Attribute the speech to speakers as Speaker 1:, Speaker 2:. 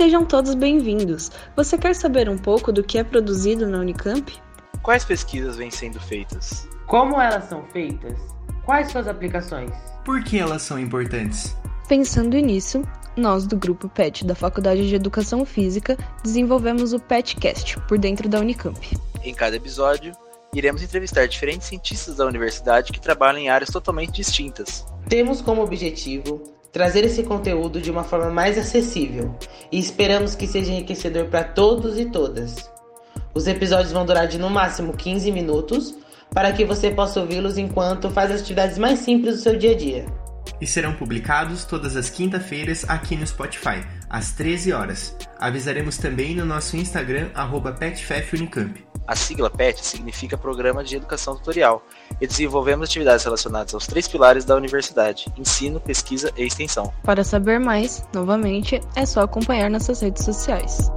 Speaker 1: Sejam todos bem-vindos. Você quer saber um pouco do que é produzido na Unicamp?
Speaker 2: Quais pesquisas vêm sendo feitas?
Speaker 3: Como elas são feitas? Quais suas aplicações?
Speaker 4: Por que elas são importantes?
Speaker 1: Pensando nisso, nós do grupo PET da Faculdade de Educação Física desenvolvemos o PETcast por dentro da Unicamp.
Speaker 2: Em cada episódio, iremos entrevistar diferentes cientistas da universidade que trabalham em áreas totalmente distintas.
Speaker 3: Temos como objetivo trazer esse conteúdo de uma forma mais acessível e esperamos que seja enriquecedor para todos e todas. Os episódios vão durar de no máximo 15 minutos para que você possa ouvi-los enquanto faz as atividades mais simples do seu dia a dia.
Speaker 4: E serão publicados todas as quinta-feiras aqui no Spotify, às 13 horas. Avisaremos também no nosso Instagram, PetFefUnicamp.
Speaker 2: A sigla PET significa Programa de Educação Tutorial e desenvolvemos atividades relacionadas aos três pilares da universidade: ensino, pesquisa e extensão.
Speaker 1: Para saber mais, novamente, é só acompanhar nossas redes sociais.